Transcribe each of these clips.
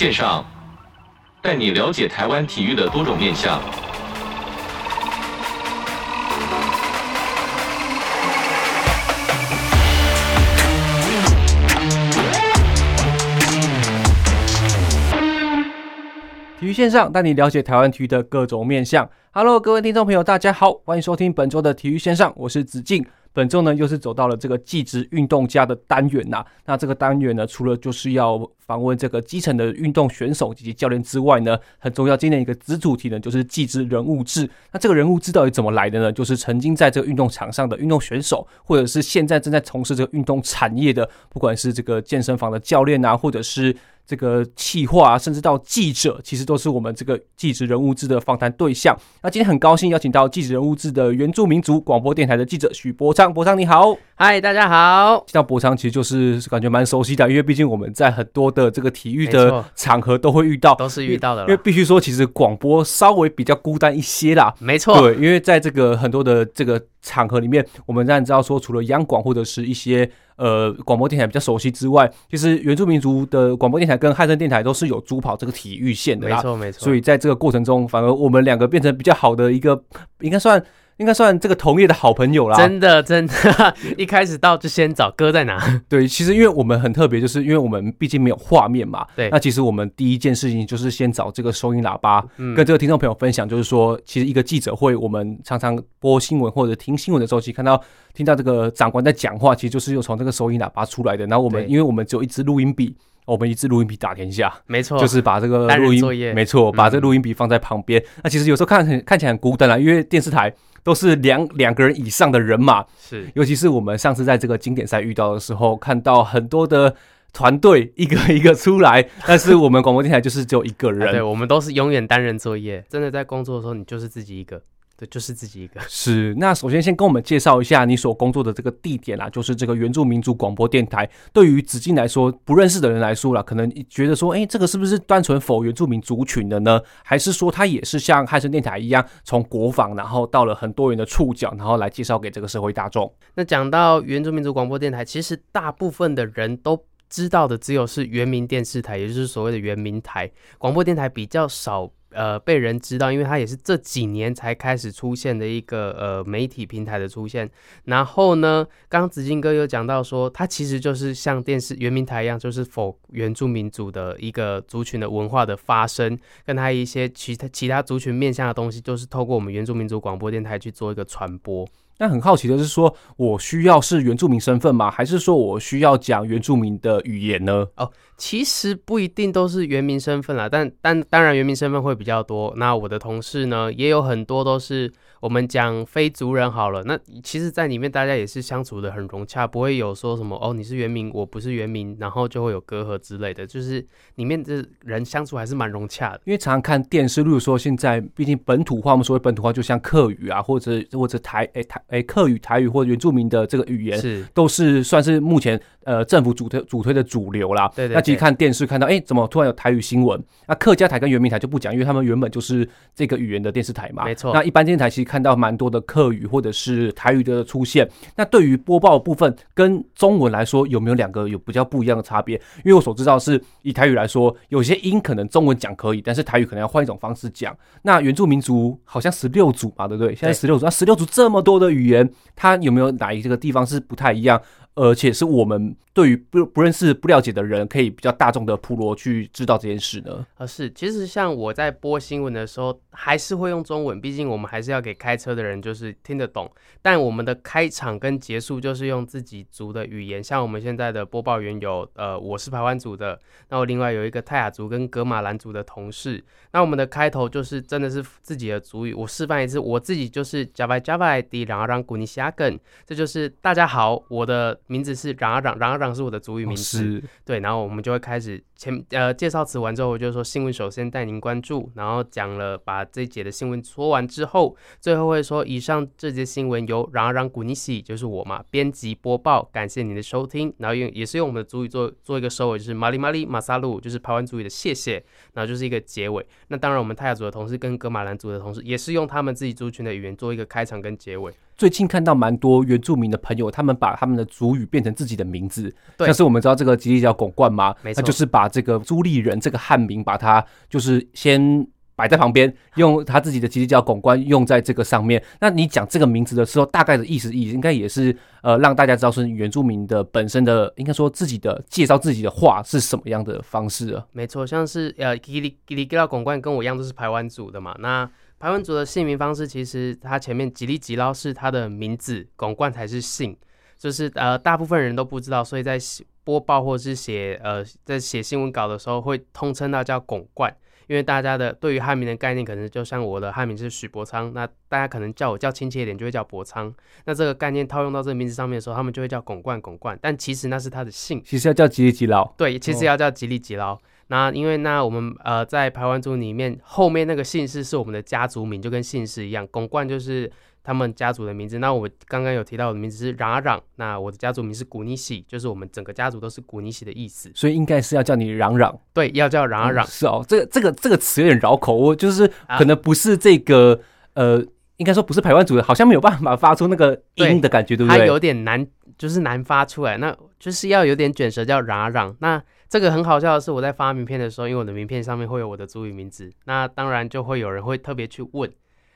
线上，带你了解台湾体育的多种面向。育线上带你了解台湾体育的各种面向。Hello，各位听众朋友，大家好，欢迎收听本周的体育线上，我是子敬。本周呢，又是走到了这个技职运动家的单元呐、那这个单元呢，除了就是要访问这个基层的运动选手以及教练之外呢，很重要，今天一个子主题呢，就是技职人物志。那这个人物志到底怎么来的呢？就是曾经在这个运动场上的运动选手，或者是现在正在从事这个运动产业的，不管是这个健身房的教练啊，或者是。这个企划啊，甚至到记者，其实都是我们这个记者人物志的访谈对象。那今天很高兴邀请到记者人物志的原住民族广播电台的记者许博昌，博昌你好，嗨，大家好。听到博昌其实就是感觉蛮熟悉的，因为毕竟我们在很多的这个体育的场合都会遇到，都是遇到的。因为必须说，其实广播稍微比较孤单一些啦，没错。对，因为在这个很多的这个场合里面，我们当然知道说，除了央广或者是一些。呃，广播电台比较熟悉之外，其实原住民族的广播电台跟汉声电台都是有主跑这个体育线的啦，没错没错。所以在这个过程中，反而我们两个变成比较好的一个，应该算。应该算这个同业的好朋友啦，真的真的，一开始到就先找哥在哪？对，其实因为我们很特别，就是因为我们毕竟没有画面嘛。对，那其实我们第一件事情就是先找这个收音喇叭，跟这个听众朋友分享，就是说，其实一个记者会，我们常常播新闻或者听新闻的时候，其实看到听到这个长官在讲话，其实就是又从这个收音喇叭出来的。然后我们因为我们只有一支录音笔，我们一支录音笔打天下，没错，就是把这个录音，没错，把这个录音笔放在旁边。那其实有时候看很看起来很孤单啊，因为电视台。都是两两个人以上的人马，是，尤其是我们上次在这个经典赛遇到的时候，看到很多的团队一个一个出来，但是我们广播电台就是只有一个人，对，我们都是永远单人作业，真的在工作的时候，你就是自己一个。对，就是自己一个。是，那首先先跟我们介绍一下你所工作的这个地点啦，就是这个原住民族广播电台。对于子敬来说，不认识的人来说啦，可能觉得说，哎，这个是不是单纯 for 原住民族群的呢？还是说它也是像汉声电台一样，从国防然后到了很多元的触角，然后来介绍给这个社会大众？那讲到原住民族广播电台，其实大部分的人都知道的只有是原民电视台，也就是所谓的原民台广播电台比较少。呃，被人知道，因为它也是这几年才开始出现的一个呃媒体平台的出现。然后呢，刚刚子敬哥有讲到说，它其实就是像电视原民台一样，就是否原住民族的一个族群的文化的发生，跟它一些其他其他族群面向的东西，就是透过我们原住民族广播电台去做一个传播。但很好奇的是说，我需要是原住民身份吗？还是说我需要讲原住民的语言呢？哦，其实不一定都是原民身份啦，但但当然原民身份会比较多。那我的同事呢，也有很多都是。我们讲非族人好了，那其实，在里面大家也是相处的很融洽，不会有说什么哦，你是原民，我不是原民，然后就会有隔阂之类的。就是里面的人相处还是蛮融洽的。因为常常看电视，例如说现在，毕竟本土化，我们所谓本土化，就像客语啊，或者或者台诶台诶客语、台语或者原住民的这个语言，是都是算是目前呃政府主推主推的主流啦。对对对。那其实看电视看到，哎，怎么突然有台语新闻？那客家台跟原民台就不讲，因为他们原本就是这个语言的电视台嘛。没错。那一般电视台其实看到蛮多的。客语或者是台语的出现，那对于播报部分跟中文来说，有没有两个有比较不一样的差别？因为我所知道是以台语来说，有些音可能中文讲可以，但是台语可能要换一种方式讲。那原住民族好像十六组嘛，对不对？现在十六组，那十六组这么多的语言，它有没有哪一个地方是不太一样？而且是我们对于不不认识、不了解的人，可以比较大众的普罗去知道这件事呢？啊，是，其实像我在播新闻的时候，还是会用中文，毕竟我们还是要给开车的人就是听得懂。但我们的开场跟结束就是用自己族的语言，像我们现在的播报员有，呃，我是排湾族的，那我另外有一个泰雅族跟格玛兰族的同事。那我们的开头就是真的是自己的族语，我示范一次，我自己就是 Java Java 的 然后让古尼西亚根，这就是大家好，我的。名字是冉阿冉，冉阿冉是我的族语名字。是，对，然后我们就会开始前呃介绍词完之后，我就说新闻首先带您关注，然后讲了把这一节的新闻说完之后，最后会说以上这节新闻由冉阿冉古尼西就是我嘛编辑播报，感谢您的收听，然后用也是用我们的族语做做一个收尾，就是马里马里马萨路，就是台湾族语的谢谢，然后就是一个结尾。那当然我们泰雅族的同事跟格玛兰族的同事也是用他们自己族群的语言做一个开场跟结尾。最近看到蛮多原住民的朋友，他们把他们的族语变成自己的名字，像是我们知道这个吉利叫拱冠嘛，那就是把这个朱立人这个汉名，把它就是先。摆在旁边，用他自己的吉利叫拱冠用在这个上面。那你讲这个名字的时候，大概的意思意思应该也是呃，让大家知道是原住民的本身的，应该说自己的介绍自己的话是什么样的方式啊？没错，像是呃吉利吉利吉劳拱冠跟我一样都是排湾族的嘛。那排湾族的姓名方式，其实它前面吉利吉劳是它的名字，拱冠才是姓，就是呃大部分人都不知道，所以在播报或是写呃在写新闻稿的时候，会通称他叫拱冠。因为大家的对于汉名的概念，可能就像我的汉名是许伯昌，那大家可能叫我叫亲切一点，就会叫伯昌。那这个概念套用到这个名字上面的时候，他们就会叫拱冠拱冠。但其实那是他的姓，其实要叫吉利吉劳。对，其实要叫吉利吉劳。哦、那因为那我们呃在排湾族里面，后面那个姓氏是我们的家族名，就跟姓氏一样，拱冠就是。他们家族的名字，那我刚刚有提到我的名字是嚷嚷，那我的家族名是古尼喜，就是我们整个家族都是古尼喜的意思，所以应该是要叫你嚷嚷，对，要叫嚷嚷、嗯。是哦，这个这个这个词有点绕口，我就是可能不是这个、啊、呃，应该说不是排湾族的，好像没有办法发出那个音的感觉，对，对不对？它有点难，就是难发出来，那就是要有点卷舌叫嚷嚷。那这个很好笑的是，我在发名片的时候，因为我的名片上面会有我的族语名字，那当然就会有人会特别去问。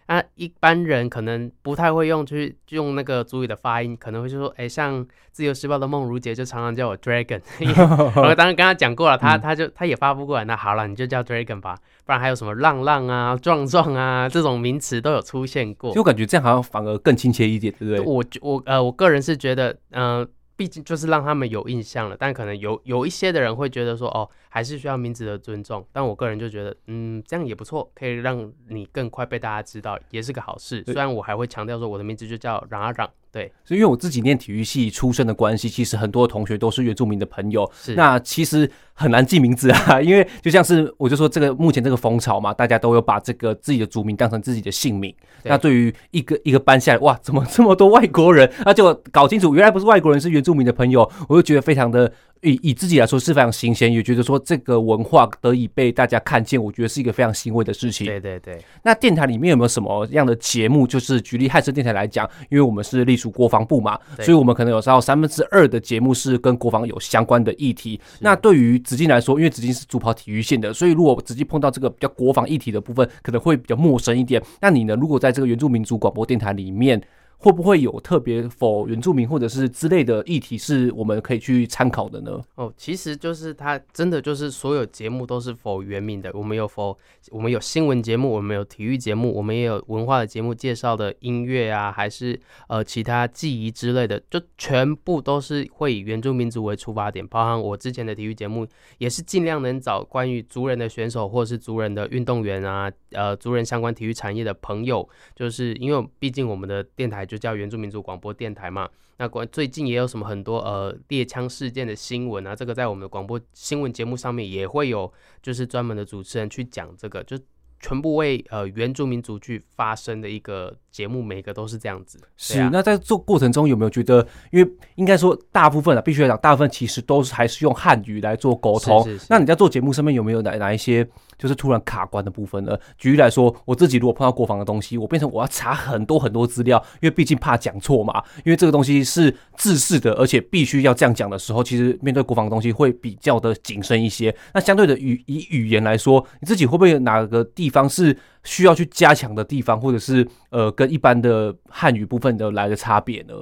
那一般人可能不太会用，去用那个族语的发音，可能会就说，哎、欸，像自由时报的孟如杰就常常叫我 Dragon，我当然跟他讲过了，他他就他也发不过来，那好了，你就叫 Dragon 吧，不然还有什么浪浪啊、壮壮啊这种名词都有出现过，就感觉这样好像反而更亲切一点，对不对？我我呃，我个人是觉得，嗯、呃。毕竟就是让他们有印象了，但可能有有一些的人会觉得说，哦，还是需要名字的尊重。但我个人就觉得，嗯，这样也不错，可以让你更快被大家知道，也是个好事。虽然我还会强调说，我的名字就叫嚷啊嚷。对，所以因为我自己念体育系出身的关系，其实很多同学都是原住民的朋友。是，那其实很难记名字啊，因为就像是我就说这个目前这个风潮嘛，大家都有把这个自己的族名当成自己的姓名。对，那对于一个一个班下来，哇，怎么这么多外国人？那就搞清楚，原来不是外国人，是原住民的朋友，我就觉得非常的。以以自己来说是非常新鲜，也觉得说这个文化得以被大家看见，我觉得是一个非常欣慰的事情。对对对。那电台里面有没有什么样的节目？就是举例汉声电台来讲，因为我们是隶属国防部嘛，所以我们可能有时候三分之二的节目是跟国防有相关的议题。那对于紫金来说，因为紫金是主跑体育线的，所以如果子敬碰到这个比较国防议题的部分，可能会比较陌生一点。那你呢？如果在这个原住民族广播电台里面，会不会有特别否原住民或者是之类的议题是我们可以去参考的呢？哦，其实就是它真的就是所有节目都是否原民的。我们有否我们有新闻节目，我们有体育节目，我们也有文化的节目，介绍的音乐啊，还是呃其他记忆之类的，就全部都是会以原住民族为出发点。包含我之前的体育节目，也是尽量能找关于族人的选手或是族人的运动员啊，呃族人相关体育产业的朋友，就是因为毕竟我们的电台。就叫原住民族广播电台嘛，那关最近也有什么很多呃猎枪事件的新闻啊，这个在我们的广播新闻节目上面也会有，就是专门的主持人去讲这个，就全部为呃原住民族去发声的一个节目，每个都是这样子。是，啊、那在做过程中有没有觉得，因为应该说大部分啊，必须要讲，大部分其实都是还是用汉语来做沟通。是是是。那你在做节目上面有没有哪哪一些？就是突然卡关的部分了。举例来说，我自己如果碰到国防的东西，我变成我要查很多很多资料，因为毕竟怕讲错嘛。因为这个东西是制式的，而且必须要这样讲的时候，其实面对国防的东西会比较的谨慎一些。那相对的语以语言来说，你自己会不会哪个地方是需要去加强的地方，或者是呃跟一般的汉语部分的来的差别呢？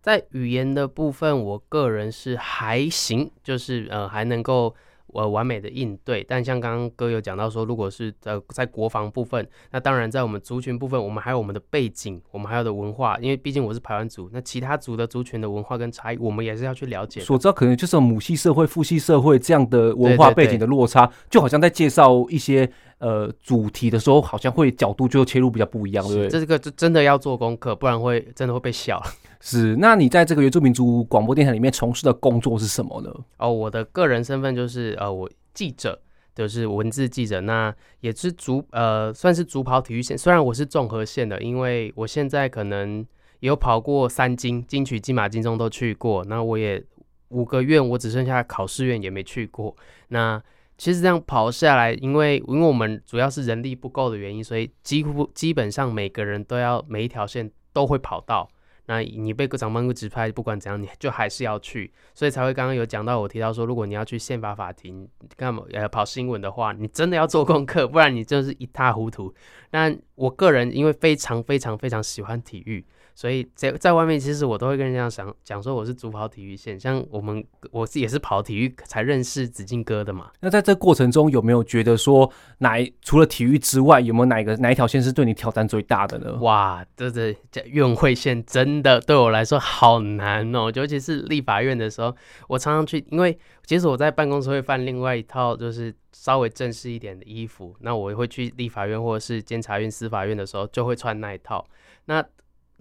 在语言的部分，我个人是还行，就是呃还能够。呃，完美的应对，但像刚刚哥有讲到说，如果是呃在国防部分，那当然在我们族群部分，我们还有我们的背景，我们还有的文化，因为毕竟我是排湾族，那其他族的族群的文化跟差异，我们也是要去了解。所知道可能就是母系社会、父系社会这样的文化背景的落差，就好像在介绍一些。呃，主题的时候好像会角度就切入比较不一样，对不对？这个就真的要做功课，不然会真的会被笑。是，那你在这个原住民族广播电台里面从事的工作是什么呢？哦，我的个人身份就是呃，我记者，就是文字记者，那也是主呃，算是主跑体育线。虽然我是综合线的，因为我现在可能有跑过三金、金曲、金马、金钟都去过。那我也五个院，我只剩下考试院也没去过。那其实这样跑下来，因为因为我们主要是人力不够的原因，所以几乎基本上每个人都要每一条线都会跑到。那你被长官指派，不管怎样，你就还是要去，所以才会刚刚有讲到，我提到说，如果你要去宪法法庭干嘛呃跑新闻的话，你真的要做功课，不然你就是一塌糊涂。那我个人因为非常非常非常喜欢体育。所以在在外面，其实我都会跟人家讲讲说我是主跑体育线，像我们我是也是跑体育才认识子敬哥的嘛。那在这过程中有没有觉得说哪除了体育之外，有没有哪一个哪一条线是对你挑战最大的呢？哇，这这这院会线真的对我来说好难哦，尤其是立法院的时候，我常常去，因为其实我在办公室会犯另外一套就是稍微正式一点的衣服，那我会去立法院或者是监察院、司法院的时候就会穿那一套，那。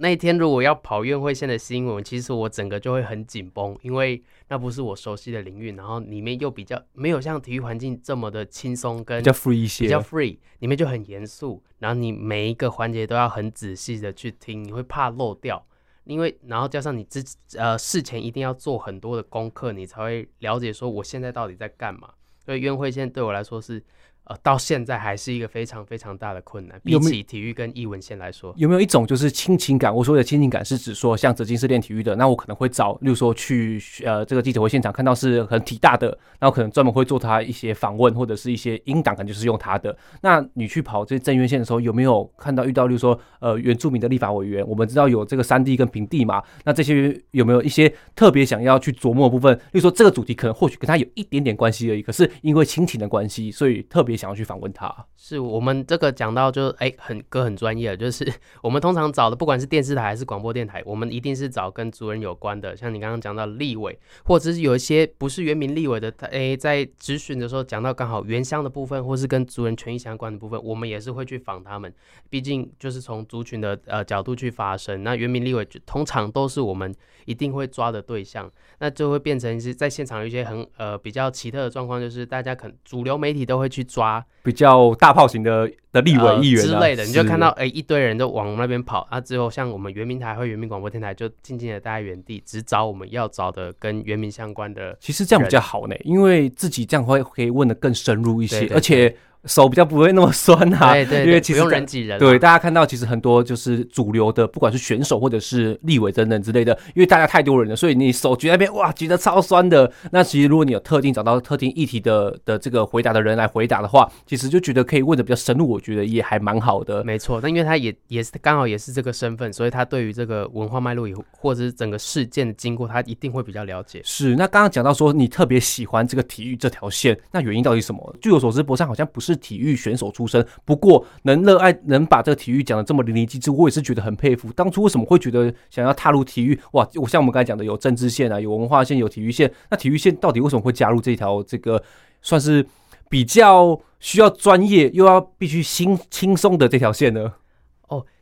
那一天如果要跑院会线的新闻，其实我整个就会很紧绷，因为那不是我熟悉的领域，然后里面又比较没有像体育环境这么的轻松，跟比较 free 一些，比较 free，里面就很严肃，然后你每一个环节都要很仔细的去听，你会怕漏掉，因为然后加上你之呃事前一定要做很多的功课，你才会了解说我现在到底在干嘛，所以院会线对我来说是。呃，到现在还是一个非常非常大的困难，比起体育跟艺文线来说，有没有一种就是亲情感？我说的亲情感是指说，像泽金是练体育的，那我可能会找，例如说去呃这个记者会现场看到是很体大的，那我可能专门会做他一些访问或者是一些音档，可能就是用他的。那你去跑这些政院线的时候，有没有看到遇到，例如说呃原住民的立法委员？我们知道有这个山地跟平地嘛，那这些有没有一些特别想要去琢磨的部分？例如说这个主题可能或许跟他有一点点关系而已，可是因为亲情的关系，所以特别。想要去访问他，是我们这个讲到就哎、很哥很专业，就是 我们通常找的，不管是电视台还是广播电台，我们一定是找跟族人有关的，像你刚刚讲到立委，或者是有一些不是原民立委的，他、欸、哎在咨询的时候讲到刚好原乡的部分，或是跟族人权益相关的部分，我们也是会去访他们，毕竟就是从族群的呃角度去发声。那原民立委通常都是我们一定会抓的对象，那就会变成是在现场有一些很呃比较奇特的状况，就是大家可能主流媒体都会去抓。比较大炮型的的立委议员、呃、之类的，你就看到哎、欸、一堆人都往那边跑啊，之后像我们圆明台和圆明广播电台就静静的待在原地，只找我们要找的跟圆明相关的。其实这样比较好呢，因为自己这样会可以问的更深入一些，而且。手比较不会那么酸啊，对对，对，因为其实不用人挤人。对，大家看到其实很多就是主流的，不管是选手或者是立委等等之类的，因为大家太多人了，所以你手举那边哇举得超酸的。那其实如果你有特定找到特定议题的的这个回答的人来回答的话，其实就觉得可以问的比较深入，我觉得也还蛮好的。没错，那因为他也也是刚好也是这个身份，所以他对于这个文化脉络以或者是整个事件的经过，他一定会比较了解。是，那刚刚讲到说你特别喜欢这个体育这条线，那原因到底是什么？据我所知，博善好像不是是体育选手出身，不过能热爱，能把这个体育讲的这么淋漓尽致，我也是觉得很佩服。当初为什么会觉得想要踏入体育？哇，我像我们刚才讲的，有政治线啊，有文化线，有体育线。那体育线到底为什么会加入这条这个算是比较需要专业又要必须轻轻松的这条线呢？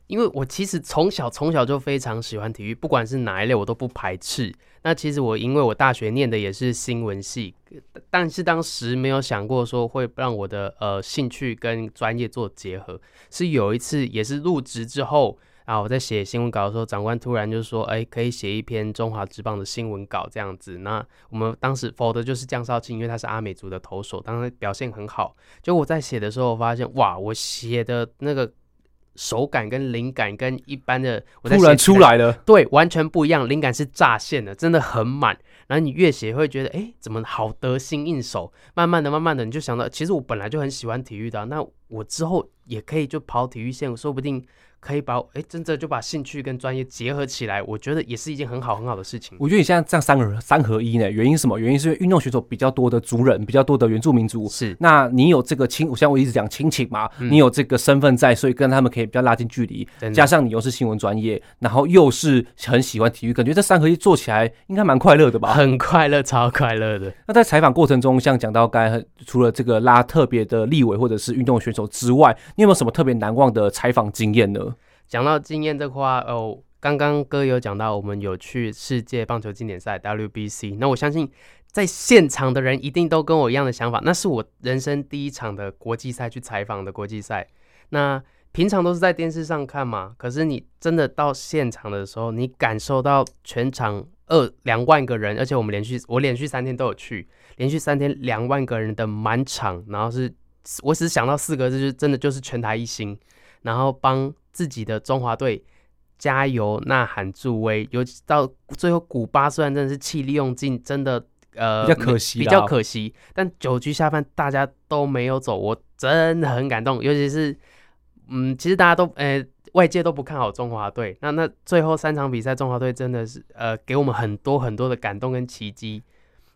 因为我其实从小从小就非常喜欢体育，不管是哪一类，我都不排斥。那其实我因为我大学念的也是新闻系，但是当时没有想过说会让我的呃兴趣跟专业做结合。是有一次也是入职之后啊，我在写新闻稿的时候，长官突然就说：“哎，可以写一篇中华职棒的新闻稿这样子。”那我们当时否的就是江少庆，因为他是阿美族的投手，当时表现很好。就我在写的时候，发现哇，我写的那个。手感跟灵感跟一般的我突然出来了，对，完全不一样。灵感是乍现的，真的很满。然后你越写会觉得，哎，怎么好得心应手？慢慢的、慢慢的，你就想到，其实我本来就很喜欢体育的，那我之后也可以就跑体育线，说不定。可以把哎，真的就把兴趣跟专业结合起来，我觉得也是一件很好很好的事情。我觉得你现在这样三合三合一呢，原因是什么？原因是因为运动选手比较多的族人，比较多的原住民族。是，那你有这个亲，像我一直讲亲情嘛，嗯、你有这个身份在，所以跟他们可以比较拉近距离。加上你又是新闻专业，然后又是很喜欢体育，感觉这三合一做起来应该蛮快乐的吧？很快乐，超快乐的。那在采访过程中，像讲到刚才除了这个拉特别的立委或者是运动选手之外，你有没有什么特别难忘的采访经验呢？讲到经验这块哦，刚刚哥有讲到，我们有去世界棒球经典赛 WBC，那我相信在现场的人一定都跟我一样的想法，那是我人生第一场的国际赛去采访的国际赛。那平常都是在电视上看嘛，可是你真的到现场的时候，你感受到全场二两万个人，而且我们连续我连续三天都有去，连续三天两万个人的满场，然后是我只想到四个字，就真的就是全台一心，然后帮。自己的中华队加油、呐喊、助威，尤其到最后古巴虽然真的是气力用尽，真的呃比较可惜，比较可惜，但九局下半大家都没有走，我真的很感动，尤其是嗯，其实大家都呃外界都不看好中华队，那那最后三场比赛，中华队真的是呃给我们很多很多的感动跟奇迹。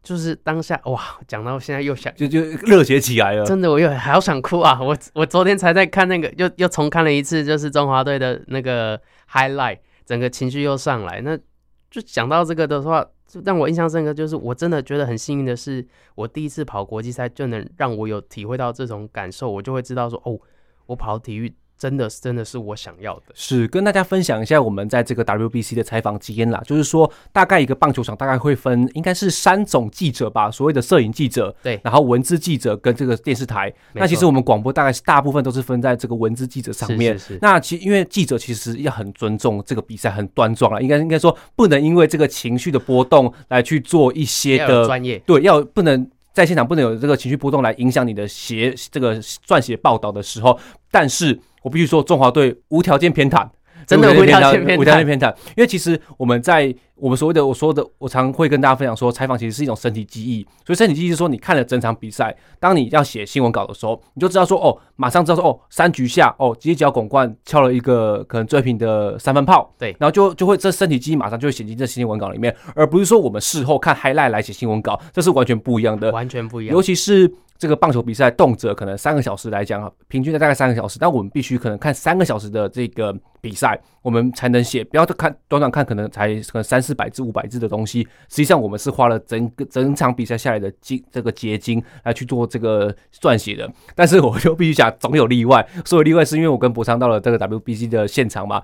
就是当下哇，讲到现在又想就就热血起来了，真的我又好想哭啊！我我昨天才在看那个，又又重看了一次，就是中华队的那个 highlight，整个情绪又上来。那就讲到这个的话，就让我印象深刻，就是我真的觉得很幸运的是，我第一次跑国际赛就能让我有体会到这种感受，我就会知道说，哦，我跑体育。真的是，真的是我想要的。是跟大家分享一下我们在这个 WBC 的采访经验啦。就是说，大概一个棒球场大概会分，应该是三种记者吧，所谓的摄影记者，对，然后文字记者跟这个电视台。那其实我们广播大概是大部分都是分在这个文字记者上面。是是是。那其因为记者其实要很尊重这个比赛，很端庄啊，应该应该说不能因为这个情绪的波动来去做一些的专业。对，要不能在现场不能有这个情绪波动来影响你的写这个撰写报道的时候，但是。我必须说，中华队无条件偏袒，真的无条件偏袒，无条件偏袒。因为其实我们在我们所谓的我说的，我常会跟大家分享说，采访其实是一种身体记忆。所以身体记忆是说，你看了整场比赛，当你要写新闻稿的时候，你就知道说，哦，马上知道说，哦，三局下，哦，犄角拱冠敲了一个可能追平的三分炮，对，然后就就会这身体记忆马上就会写进这新闻稿里面，而不是说我们事后看 highlight 来写新闻稿，这是完全不一样的，完全不一样，尤其是。这个棒球比赛动辄可能三个小时来讲，平均的大概三个小时，但我们必须可能看三个小时的这个比赛，我们才能写。不要看短短看，可能才可能三四百字、五百字的东西。实际上，我们是花了整个整场比赛下来的精这个结晶来去做这个撰写的。但是，我就必须讲，总有例外。所有例外是因为我跟博昌到了这个 WBC 的现场嘛，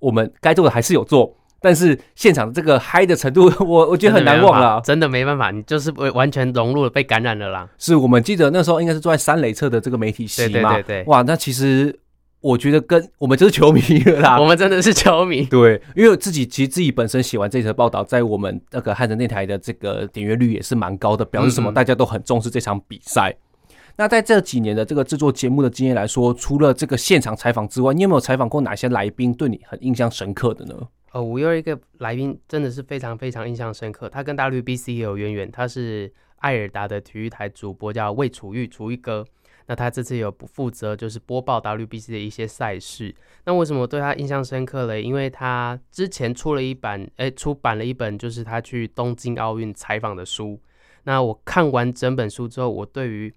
我们该做的还是有做。但是现场这个嗨的程度，我我觉得很难忘了，真的没办法，你就是完全融入了，被感染了啦。是我们记得那时候应该是坐在三垒侧的这个媒体席嘛，对对对对，哇，那其实我觉得跟我们就是球迷了啦，我们真的是球迷。对，因为我自己其实自己本身写完这则报道，在我们那个汉城电台的这个点阅率也是蛮高的，表示什么？大家都很重视这场比赛。那在这几年的这个制作节目的经验来说，除了这个现场采访之外，你有没有采访过哪些来宾对你很印象深刻的呢？呃，我有一个来宾真的是非常非常印象深刻，他跟 WBC 也有渊源，他是艾尔达的体育台主播，叫魏楚玉，楚玉哥。那他这次有不负责就是播报 WBC 的一些赛事。那为什么对他印象深刻嘞？因为他之前出了一版，哎，出版了一本就是他去东京奥运采访的书。那我看完整本书之后，我对于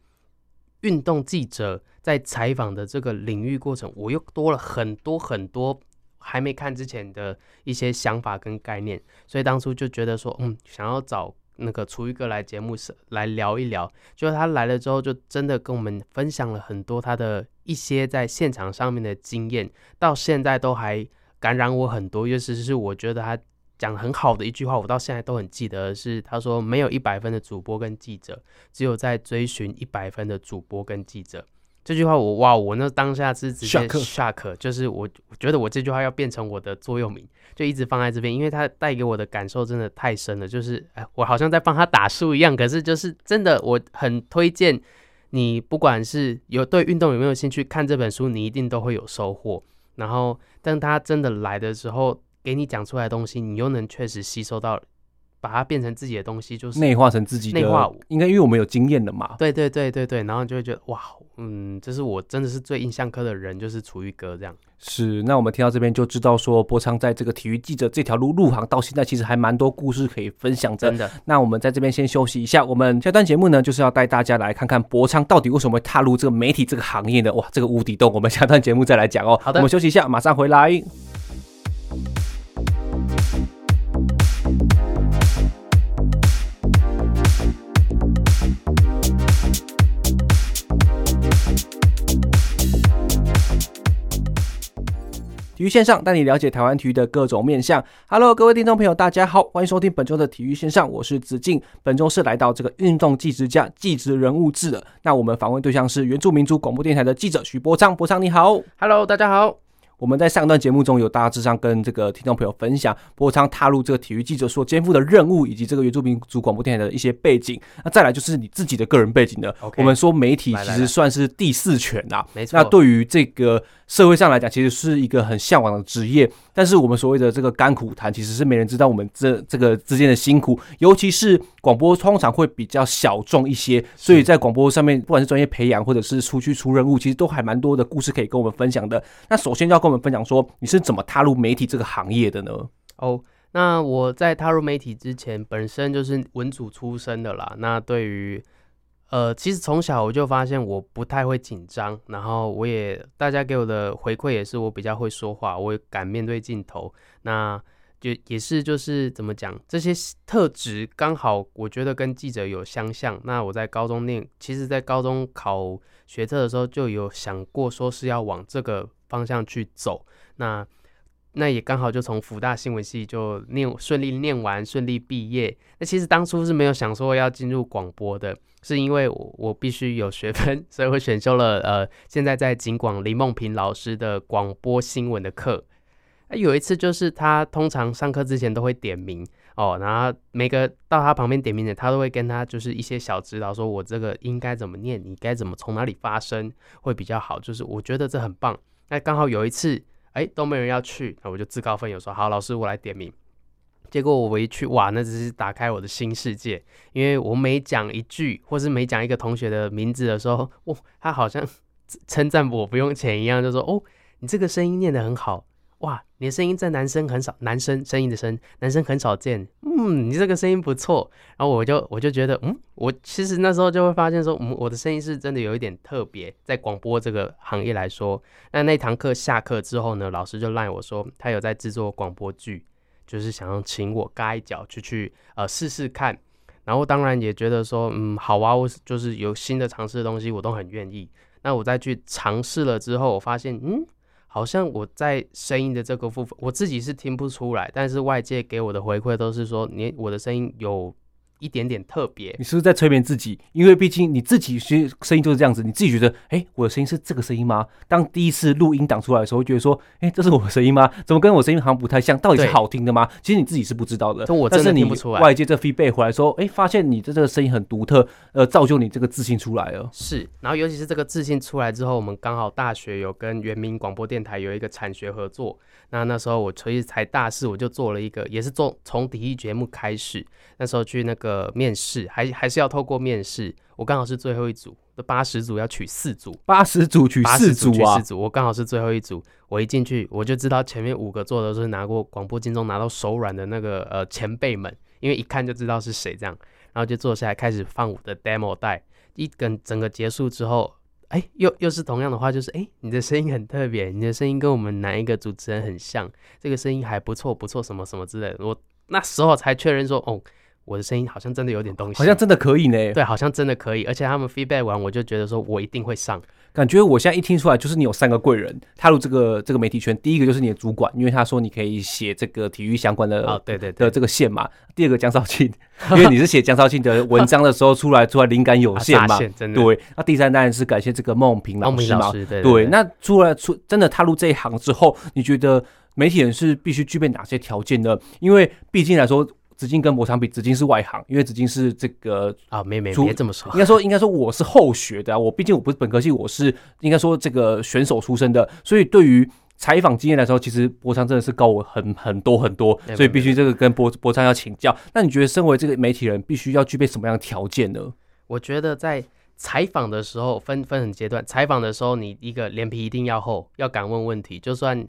运动记者在采访的这个领域过程，我又多了很多很多。还没看之前的一些想法跟概念，所以当初就觉得说，嗯，想要找那个楚玉哥来节目是来聊一聊。就是他来了之后，就真的跟我们分享了很多他的一些在现场上面的经验，到现在都还感染我很多。尤其是我觉得他讲很好的一句话，我到现在都很记得，是他说没有一百分的主播跟记者，只有在追寻一百分的主播跟记者。这句话我哇，我那当下是直接 shock，就是我我觉得我这句话要变成我的座右铭，就一直放在这边，因为它带给我的感受真的太深了。就是哎，我好像在帮他打书一样，可是就是真的，我很推荐你，不管是有对运动有没有兴趣，看这本书，你一定都会有收获。然后，当他真的来的时候，给你讲出来的东西，你又能确实吸收到。把它变成自己的东西，就是内化成自己的。内化，应该因为我们有经验的嘛。对对对对对，然后就会觉得哇，嗯，这是我真的是最印象科的人，就是楚玉哥这样。是，那我们听到这边就知道说，博昌在这个体育记者这条路入行到现在，其实还蛮多故事可以分享的。真的。那我们在这边先休息一下，我们下段节目呢，就是要带大家来看看博昌到底为什么会踏入这个媒体这个行业的。哇，这个无底洞，我们下段节目再来讲哦。好的，我们休息一下，马上回来。体育线上带你了解台湾体育的各种面向。Hello，各位听众朋友，大家好，欢迎收听本周的体育线上，我是子敬。本周是来到这个运动技职家技职人物志的。那我们访问对象是原住民族广播电台的记者徐波昌。波昌你好，Hello，大家好。我们在上段节目中有大致上跟这个听众朋友分享波昌踏入这个体育记者所肩负的任务，以及这个原住民族广播电台的一些背景。那再来就是你自己的个人背景的。Okay, 我们说媒体其实算是第四权呐，没错。那对于这个社会上来讲，其实是一个很向往的职业。但是我们所谓的这个甘苦谈，其实是没人知道我们这这个之间的辛苦。尤其是广播通常会比较小众一些，所以在广播上面，不管是专业培养或者是出去出任务，其实都还蛮多的故事可以跟我们分享的。那首先要跟我们分享说，你是怎么踏入媒体这个行业的呢？哦，那我在踏入媒体之前，本身就是文组出身的啦。那对于呃，其实从小我就发现我不太会紧张，然后我也大家给我的回馈也是我比较会说话，我也敢面对镜头。那就也是就是怎么讲，这些特质刚好我觉得跟记者有相像。那我在高中念，其实在高中考学测的时候就有想过说是要往这个方向去走。那那也刚好就从福大新闻系就念顺利念完，顺利毕业。那其实当初是没有想说要进入广播的，是因为我我必须有学分，所以我选修了呃现在在警广林梦萍老师的广播新闻的课。有一次就是他通常上课之前都会点名哦，然后每个到他旁边点名的，他都会跟他就是一些小指导，说我这个应该怎么念，你该怎么从哪里发声会比较好。就是我觉得这很棒。那刚好有一次。哎，都没人要去，那我就自告奋勇说好，老师我来点名。结果我一去，哇，那只是打开我的新世界，因为我每讲一句，或是每讲一个同学的名字的时候，哇，他好像称赞我不用钱一样，就说哦，你这个声音念得很好。哇，你的声音在男生很少，男生声音的声，男生很少见。嗯，你这个声音不错。然后我就我就觉得，嗯，我其实那时候就会发现说，嗯，我的声音是真的有一点特别，在广播这个行业来说。那那堂课下课之后呢，老师就赖我说，他有在制作广播剧，就是想要请我嘎一脚去去呃试试看。然后当然也觉得说，嗯，好啊，我就是有新的尝试的东西，我都很愿意。那我再去尝试了之后，我发现，嗯。好像我在声音的这个部分，我自己是听不出来，但是外界给我的回馈都是说，你我的声音有。一点点特别，你是不是在催眠自己？因为毕竟你自己其实声音就是这样子，你自己觉得，哎、欸，我的声音是这个声音吗？当第一次录音档出来的时候，会觉得说，哎、欸，这是我的声音吗？怎么跟我声音好像不太像？到底是好听的吗？其实你自己是不知道的。我真的听不出来。但是你外界这 feedback 回来说，哎、欸，发现你的这个声音很独特，呃，造就你这个自信出来了。是，然后尤其是这个自信出来之后，我们刚好大学有跟原民广播电台有一个产学合作。那那时候我其实才大四，我就做了一个，也是做从第一节目开始。那时候去那个面试，还还是要透过面试。我刚好是最后一组，的八十组要取四组，八十组取四组啊，四组。我刚好是最后一组，我一进去我就知道前面五个做的都是拿过广播金钟拿到手软的那个呃前辈们，因为一看就知道是谁这样。然后就坐下来开始放我的 demo 带，一跟整个结束之后。哎，又又是同样的话，就是哎，你的声音很特别，你的声音跟我们哪一个主持人很像，这个声音还不错，不错，什么什么之类的。我那时候才确认说，哦，我的声音好像真的有点东西，好像真的可以呢。对，好像真的可以，而且他们 feedback 完，我就觉得说我一定会上。感觉我现在一听出来，就是你有三个贵人踏入这个这个媒体圈。第一个就是你的主管，因为他说你可以写这个体育相关的哦，对对对的这个线嘛。第二个江少庆，因为你是写江少庆的文章的时候出来，出来灵感有限嘛。真的。对。那第三当然是感谢这个孟平老师对。那出来出真的踏入这一行之后，你觉得媒体人是必须具备哪些条件呢？因为毕竟来说。子敬跟博昌比，紫金是外行，因为紫金是这个啊，没没别这么说，应该说应该说我是后学的啊，我毕竟我不是本科系，我是应该说这个选手出身的，所以对于采访经验来说，其实博昌真的是高我很很多很多，所以必须这个跟博博昌要请教。那你觉得身为这个媒体人，必须要具备什么样的条件呢？我觉得在采访的时候分分很阶段，采访的时候你一个脸皮一定要厚，要敢问问题，就算。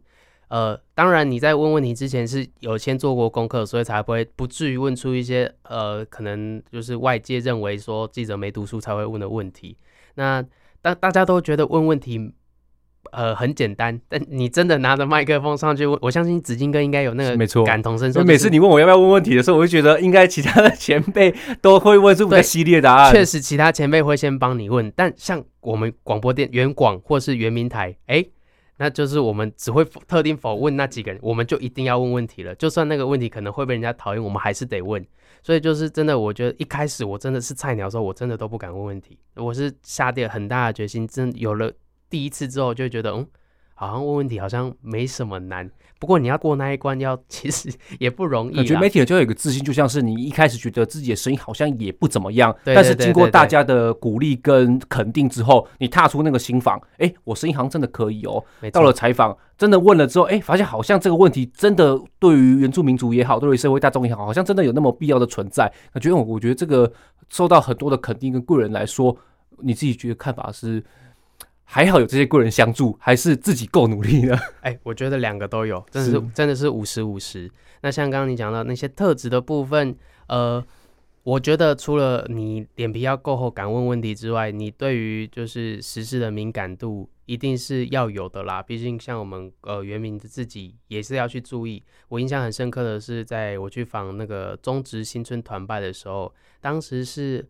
呃，当然你在问问题之前是有先做过功课，所以才不会不至于问出一些呃，可能就是外界认为说记者没读书才会问的问题。那大大家都觉得问问题呃很简单，但你真的拿着麦克风上去问，我相信紫金哥应该有那个没错感同身受。每次你问我要不要问问题的时候，我就觉得应该其他的前辈都会问出比较犀利的答案。确实，其他前辈会先帮你问，但像我们广播电原广或是原民台，哎、欸。那就是我们只会特定否问那几个人，我们就一定要问问题了。就算那个问题可能会被人家讨厌，我们还是得问。所以就是真的，我觉得一开始我真的是菜鸟的时候，我真的都不敢问问题。我是下定很大的决心，真有了第一次之后，就觉得嗯，好像问问题好像没什么难。不过你要过那一关，要其实也不容易。我觉得媒体人就有一个自信，就像是你一开始觉得自己的声音好像也不怎么样，对对对对对，但是经过大家的鼓励跟肯定之后，你踏出那个新房，哎、欸，我声音好像真的可以哦。到了采访，真的问了之后，哎、欸，发现好像这个问题真的对于原住民族也好，对于社会大众也好，好像真的有那么必要的存在。我觉得，我觉得这个受到很多的肯定跟贵人来说，你自己觉得看法是？还好有这些贵人相助，还是自己够努力呢？哎、欸，我觉得两个都有，真的是，是真的是五十五十。那像刚刚你讲到那些特质的部分，呃，我觉得除了你脸皮要够厚，敢问问题之外，你对于就是时事的敏感度一定是要有的啦。毕竟像我们呃原民的自己也是要去注意。我印象很深刻的是，在我去访那个中职新村团拜的时候，当时是。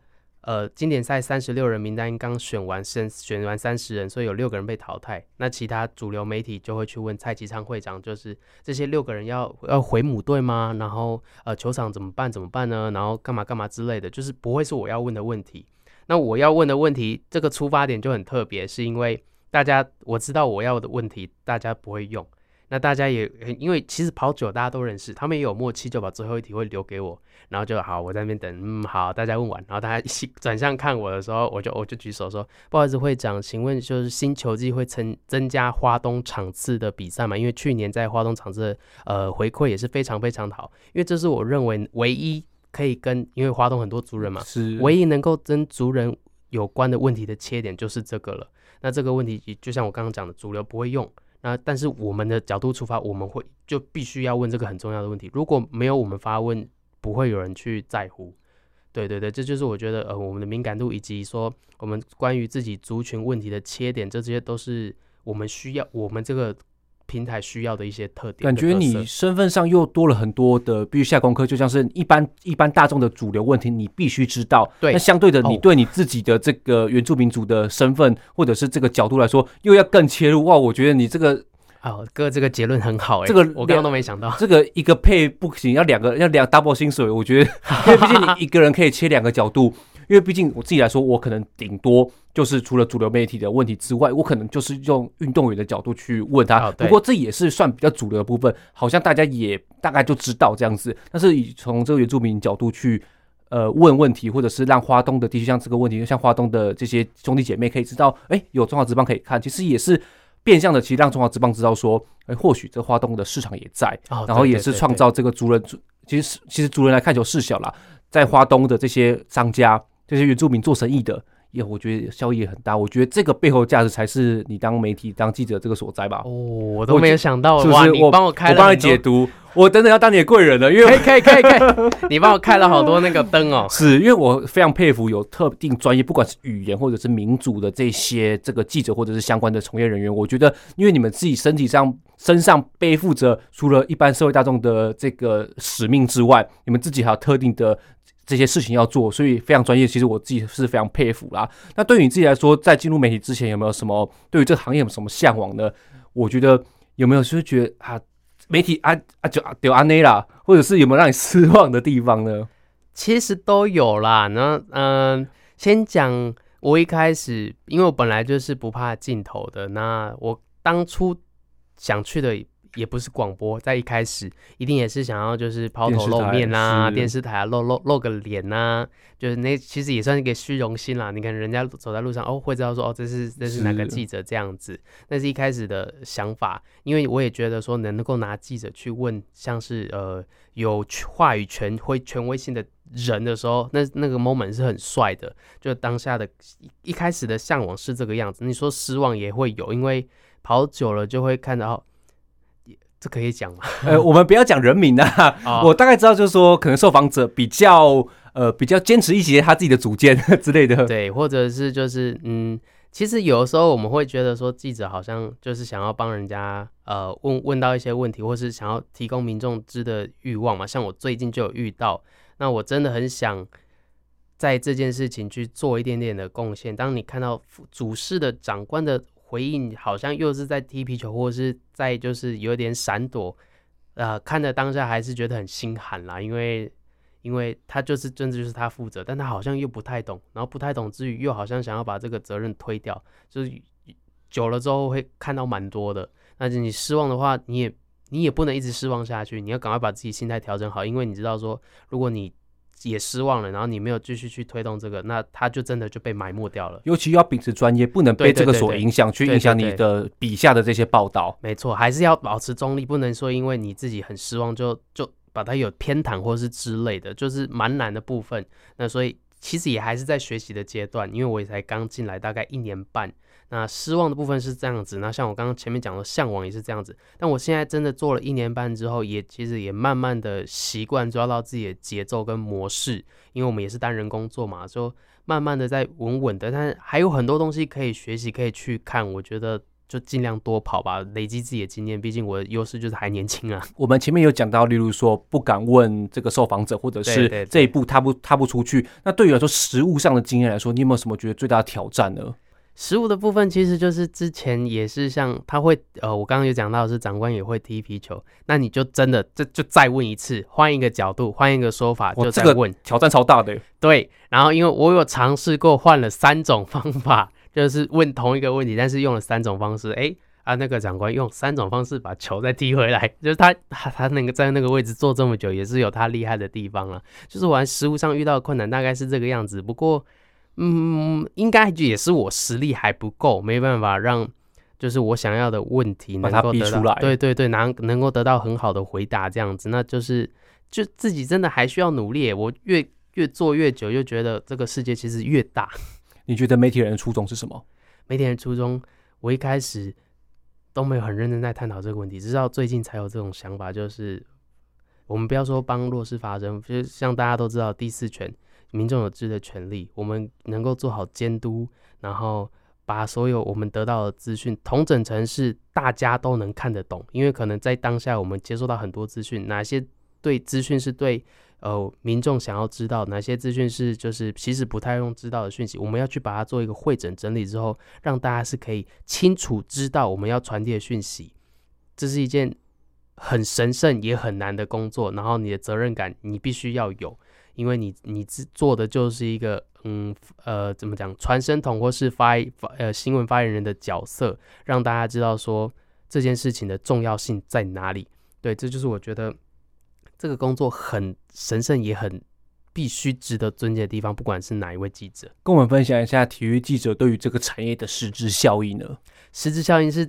呃，经典赛三十六人名单刚选完，选选完三十人，所以有六个人被淘汰。那其他主流媒体就会去问蔡其昌会长，就是这些六个人要要回母队吗？然后呃，球场怎么办？怎么办呢？然后干嘛干嘛之类的，就是不会是我要问的问题。那我要问的问题，这个出发点就很特别，是因为大家我知道我要的问题，大家不会用。那大家也因为其实跑久大家都认识，他们也有默契，就把最后一题会留给我，然后就好，我在那边等，嗯，好，大家问完，然后大家一起转向看我的时候，我就我就举手说，不好意思，会长，请问就是新球季会增增加花东场次的比赛吗？因为去年在花东场次的呃回馈也是非常非常的好，因为这是我认为唯一可以跟因为花东很多族人嘛，是唯一能够跟族人有关的问题的切点就是这个了。那这个问题就像我刚刚讲的，主流不会用。那但是我们的角度出发，我们会就必须要问这个很重要的问题。如果没有我们发问，不会有人去在乎。对对对，这就是我觉得呃，我们的敏感度以及说我们关于自己族群问题的切点，这些都是我们需要我们这个。平台需要的一些特点，感觉你身份上又多了很多的必须下功课，就像是一般一般大众的主流问题，你必须知道。对，那相对的，你对你自己的这个原住民族的身份，哦、或者是这个角度来说，又要更切入。哇，我觉得你这个哦，哥，这个结论很好哎、欸，这个我刚刚都没想到，这个一个配不行，要两个要两 double 薪水，我觉得，因为毕竟你一个人可以切两个角度。因为毕竟我自己来说，我可能顶多就是除了主流媒体的问题之外，我可能就是用运动员的角度去问他。不过这也是算比较主流的部分，好像大家也大概就知道这样子。但是以从这个原住民角度去呃问问题，或者是让花东的地区像这个问题，像花东的这些兄弟姐妹可以知道，哎，有中华职棒可以看，其实也是变相的，其实让中华职棒知道说，哎，或许这花东的市场也在，然后也是创造这个族人。其实其实族人来看球事小啦，在花东的这些商家。这些原住民做生意的，也我觉得效益也很大。我觉得这个背后价值才是你当媒体、当记者这个所在吧。哦，我都没有想到，是不是？我帮我开了，我帮你解读。我等等要当你的贵人了，因为可以可以 可以，可以你帮我开了好多那个灯哦。是因为我非常佩服有特定专业，不管是语言或者是民族的这些这个记者或者是相关的从业人员。我觉得，因为你们自己身体上身上背负着除了一般社会大众的这个使命之外，你们自己还有特定的。这些事情要做，所以非常专业。其实我自己是非常佩服啦。那对于你自己来说，在进入媒体之前，有没有什么对于这个行业有什么向往呢？我觉得有没有就是觉得啊，媒体啊啊就丢安内啦，或者是有没有让你失望的地方呢？其实都有啦。那嗯、先讲我一开始，因为我本来就是不怕镜头的。那我当初想去的。也不是广播，在一开始一定也是想要就是抛头露面啊，电视台啊露露露个脸啊，就是那其实也算是一个虚荣心啦。你看人家走在路上哦，会知道说哦，这是这是哪个记者这样子，那是一开始的想法。因为我也觉得说能够拿记者去问像是呃有话语权、会权威性的人的时候，那那个 moment 是很帅的。就当下的一开始的向往是这个样子。你说失望也会有，因为跑久了就会看到。这可以讲吗？呃，我们不要讲人名啊。我大概知道，就是说，可能受访者比较呃比较坚持一些他自己的主见 之类的。对，或者是就是嗯，其实有的时候我们会觉得说，记者好像就是想要帮人家呃问问到一些问题，或是想要提供民众知的欲望嘛。像我最近就有遇到，那我真的很想在这件事情去做一点点的贡献。当你看到主事的长官的。回应好像又是在踢皮球，或者是在就是有点闪躲，呃，看着当下还是觉得很心寒啦，因为因为他就是真的就是他负责，但他好像又不太懂，然后不太懂之余又好像想要把这个责任推掉，就是久了之后会看到蛮多的。那你失望的话，你也你也不能一直失望下去，你要赶快把自己心态调整好，因为你知道说，如果你也失望了，然后你没有继续去推动这个，那他就真的就被埋没掉了。尤其要秉持专业，不能被这个所影响，去影响你的笔下的这些报道。没错，还是要保持中立，不能说因为你自己很失望就就把它有偏袒或是之类的，就是蛮难的部分。那所以其实也还是在学习的阶段，因为我也才刚进来大概一年半。那失望的部分是这样子，那像我刚刚前面讲的向往也是这样子，但我现在真的做了一年半之后，也其实也慢慢的习惯抓到自己的节奏跟模式，因为我们也是单人工作嘛，就慢慢的在稳稳的，但是还有很多东西可以学习，可以去看，我觉得就尽量多跑吧，累积自己的经验，毕竟我的优势就是还年轻啊。我们前面有讲到，例如说不敢问这个受访者，或者是这一步踏不踏不出去，那对于来说实物上的经验来说，你有没有什么觉得最大的挑战呢？实物的部分其实就是之前也是像他会呃，我刚刚有讲到的是长官也会踢皮球，那你就真的这就再问一次，换一个角度，换一个说法，就再问，挑战超大的。对，然后因为我有尝试过换了三种方法，就是问同一个问题，但是用了三种方式，哎啊，那个长官用三种方式把球再踢回来，就是他他他那个在那个位置坐这么久，也是有他厉害的地方了。就是玩食物上遇到的困难大概是这个样子，不过。嗯，应该也是我实力还不够，没办法让就是我想要的问题能够得到，对对对，能能够得到很好的回答，这样子，那就是就自己真的还需要努力。我越越做越久，又觉得这个世界其实越大。你觉得媒体人的初衷是什么？媒体人初衷，我一开始都没有很认真在探讨这个问题，直到最近才有这种想法，就是我们不要说帮弱势发声，就是像大家都知道第四权。民众有知的权利，我们能够做好监督，然后把所有我们得到的资讯统整成是大家都能看得懂。因为可能在当下我们接收到很多资讯，哪些对资讯是对呃民众想要知道，哪些资讯是就是其实不太用知道的讯息，我们要去把它做一个会诊整理之后，让大家是可以清楚知道我们要传递的讯息。这是一件很神圣也很难的工作，然后你的责任感你必须要有。因为你你做的就是一个嗯呃怎么讲传声筒或是发发呃新闻发言人的角色，让大家知道说这件事情的重要性在哪里。对，这就是我觉得这个工作很神圣也很必须值得尊敬的地方。不管是哪一位记者，跟我们分享一下体育记者对于这个产业的实质效益呢？实质效应是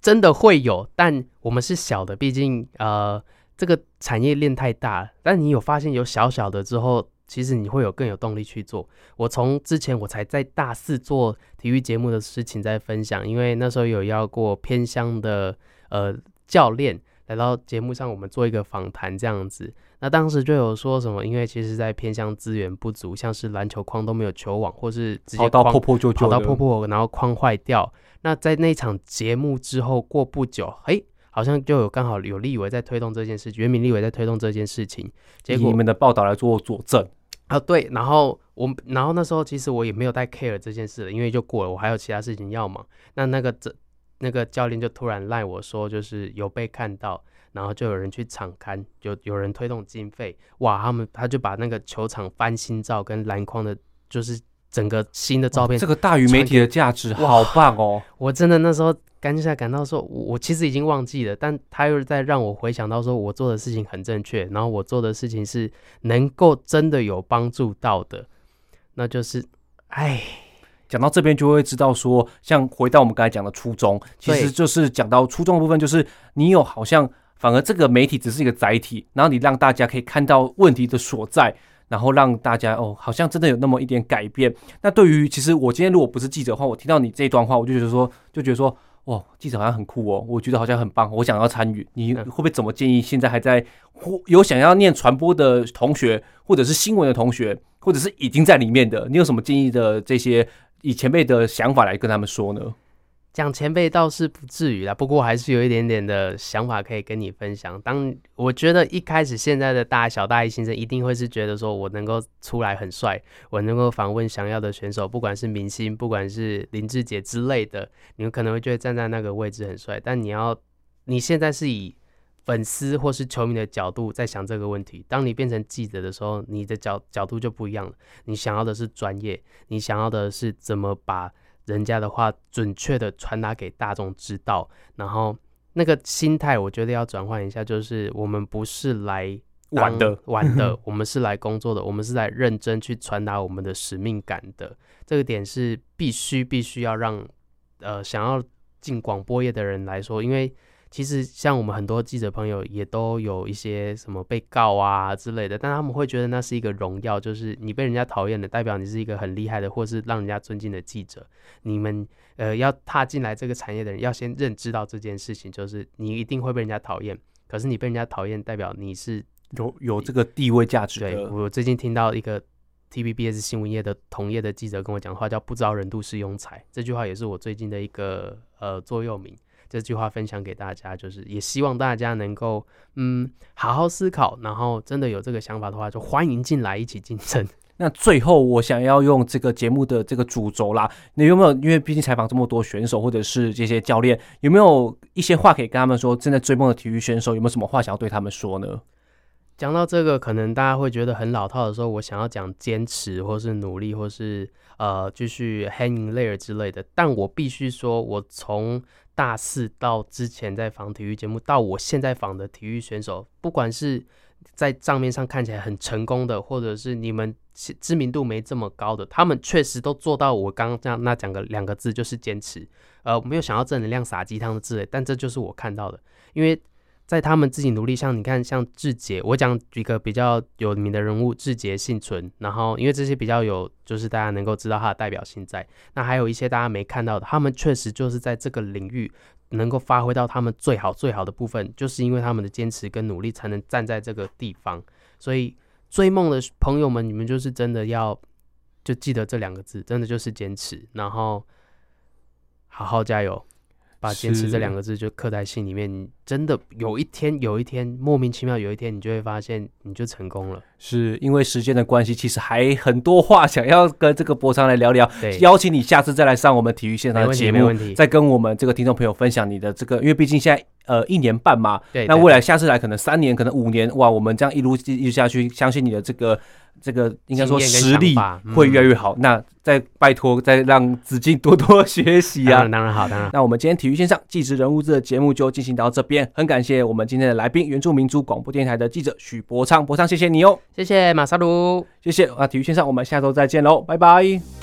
真的会有，但我们是小的，毕竟呃。这个产业链太大，但你有发现有小小的之后，其实你会有更有动力去做。我从之前我才在大四做体育节目的事情在分享，因为那时候有邀过偏乡的呃教练来到节目上，我们做一个访谈这样子。那当时就有说什么，因为其实在偏乡资源不足，像是篮球框都没有球网，或是直接跑到破破旧旧，跑到破破，然后框坏掉。那在那场节目之后过不久，诶。好像就有刚好有立委在推动这件事，原民立委在推动这件事情，结果你们的报道来做佐证啊，对，然后我，然后那时候其实我也没有太 care 这件事，因为就过了，我还有其他事情要忙。那那个这那个教练就突然赖我说，就是有被看到，然后就有人去场刊，就有人推动经费，哇，他们他就把那个球场翻新照跟篮筐的，就是整个新的照片，这个大于媒体的价值，好棒哦！我真的那时候。感觉感到说，我其实已经忘记了，但他又在让我回想到说，我做的事情很正确，然后我做的事情是能够真的有帮助到的，那就是，哎，讲到这边就会知道说，像回到我们刚才讲的初衷，其实就是讲到初衷的部分，就是你有好像反而这个媒体只是一个载体，然后你让大家可以看到问题的所在，然后让大家哦，好像真的有那么一点改变。那对于其实我今天如果不是记者的话，我听到你这一段话，我就觉得说，就觉得说。哇，记者好像很酷哦，我觉得好像很棒，我想要参与。你会不会怎么建议现在还在或有想要念传播的同学，或者是新闻的同学，或者是已经在里面的，你有什么建议的这些以前辈的想法来跟他们说呢？讲前辈倒是不至于啦，不过还是有一点点的想法可以跟你分享。当我觉得一开始现在的大小大一新生一定会是觉得说我能够出来很帅，我能够访问想要的选手，不管是明星，不管是林志杰之类的，你们可能会觉得站在那个位置很帅。但你要你现在是以粉丝或是球迷的角度在想这个问题，当你变成记者的时候，你的角角度就不一样了。你想要的是专业，你想要的是怎么把。人家的话准确的传达给大众知道，然后那个心态我觉得要转换一下，就是我们不是来玩的 玩的，我们是来工作的，我们是来认真去传达我们的使命感的。这个点是必须必须要让呃想要进广播业的人来说，因为。其实像我们很多记者朋友也都有一些什么被告啊之类的，但他们会觉得那是一个荣耀，就是你被人家讨厌的，代表你是一个很厉害的，或是让人家尊敬的记者。你们呃要踏进来这个产业的人，要先认知到这件事情，就是你一定会被人家讨厌。可是你被人家讨厌，代表你是有有这个地位价值的。对，我最近听到一个 TVBS 新闻业的同业的记者跟我讲的话，叫“不招人妒是庸才”，这句话也是我最近的一个呃座右铭。这句话分享给大家，就是也希望大家能够嗯好好思考，然后真的有这个想法的话，就欢迎进来一起竞争。那最后我想要用这个节目的这个主轴啦，你有没有？因为毕竟采访这么多选手或者是这些教练，有没有一些话可以跟他们说？正在追梦的体育选手有没有什么话想要对他们说呢？讲到这个，可能大家会觉得很老套的时候，我想要讲坚持，或是努力，或是呃继续 hang in there 之类的。但我必须说，我从大四到之前在访体育节目，到我现在访的体育选手，不管是在账面上看起来很成功的，或者是你们知名度没这么高的，他们确实都做到我刚刚这样那讲个两个字，就是坚持。呃，没有想要正能量撒鸡汤的之类，但这就是我看到的，因为。在他们自己努力，像你看，像志杰，我讲一个比较有名的人物，志杰幸存。然后，因为这些比较有，就是大家能够知道他的代表性在。那还有一些大家没看到的，他们确实就是在这个领域能够发挥到他们最好最好的部分，就是因为他们的坚持跟努力，才能站在这个地方。所以，追梦的朋友们，你们就是真的要就记得这两个字，真的就是坚持，然后好好加油。把坚持这两个字就刻在心里面，你真的有一天，有一天莫名其妙，有一天你就会发现你就成功了。是因为时间的关系，其实还很多话想要跟这个博昌来聊聊。对，邀请你下次再来上我们体育现场的节目，没问题，再跟我们这个听众朋友分享你的这个，因为毕竟现在呃一年半嘛，对，那未来下次来可能三年，可能五年，哇，我们这样一路一路下去，相信你的这个。这个应该说实力会越来越好。嗯、那再拜托，再让子敬多多学习啊！当然，当然好，当然。那我们今天体育线上纪实人物志的节目就进行到这边，很感谢我们今天的来宾，原住民族广播电台的记者许博昌，博昌谢谢你哦，谢谢马萨鲁，谢谢啊！体育线上，我们下周再见喽，拜拜。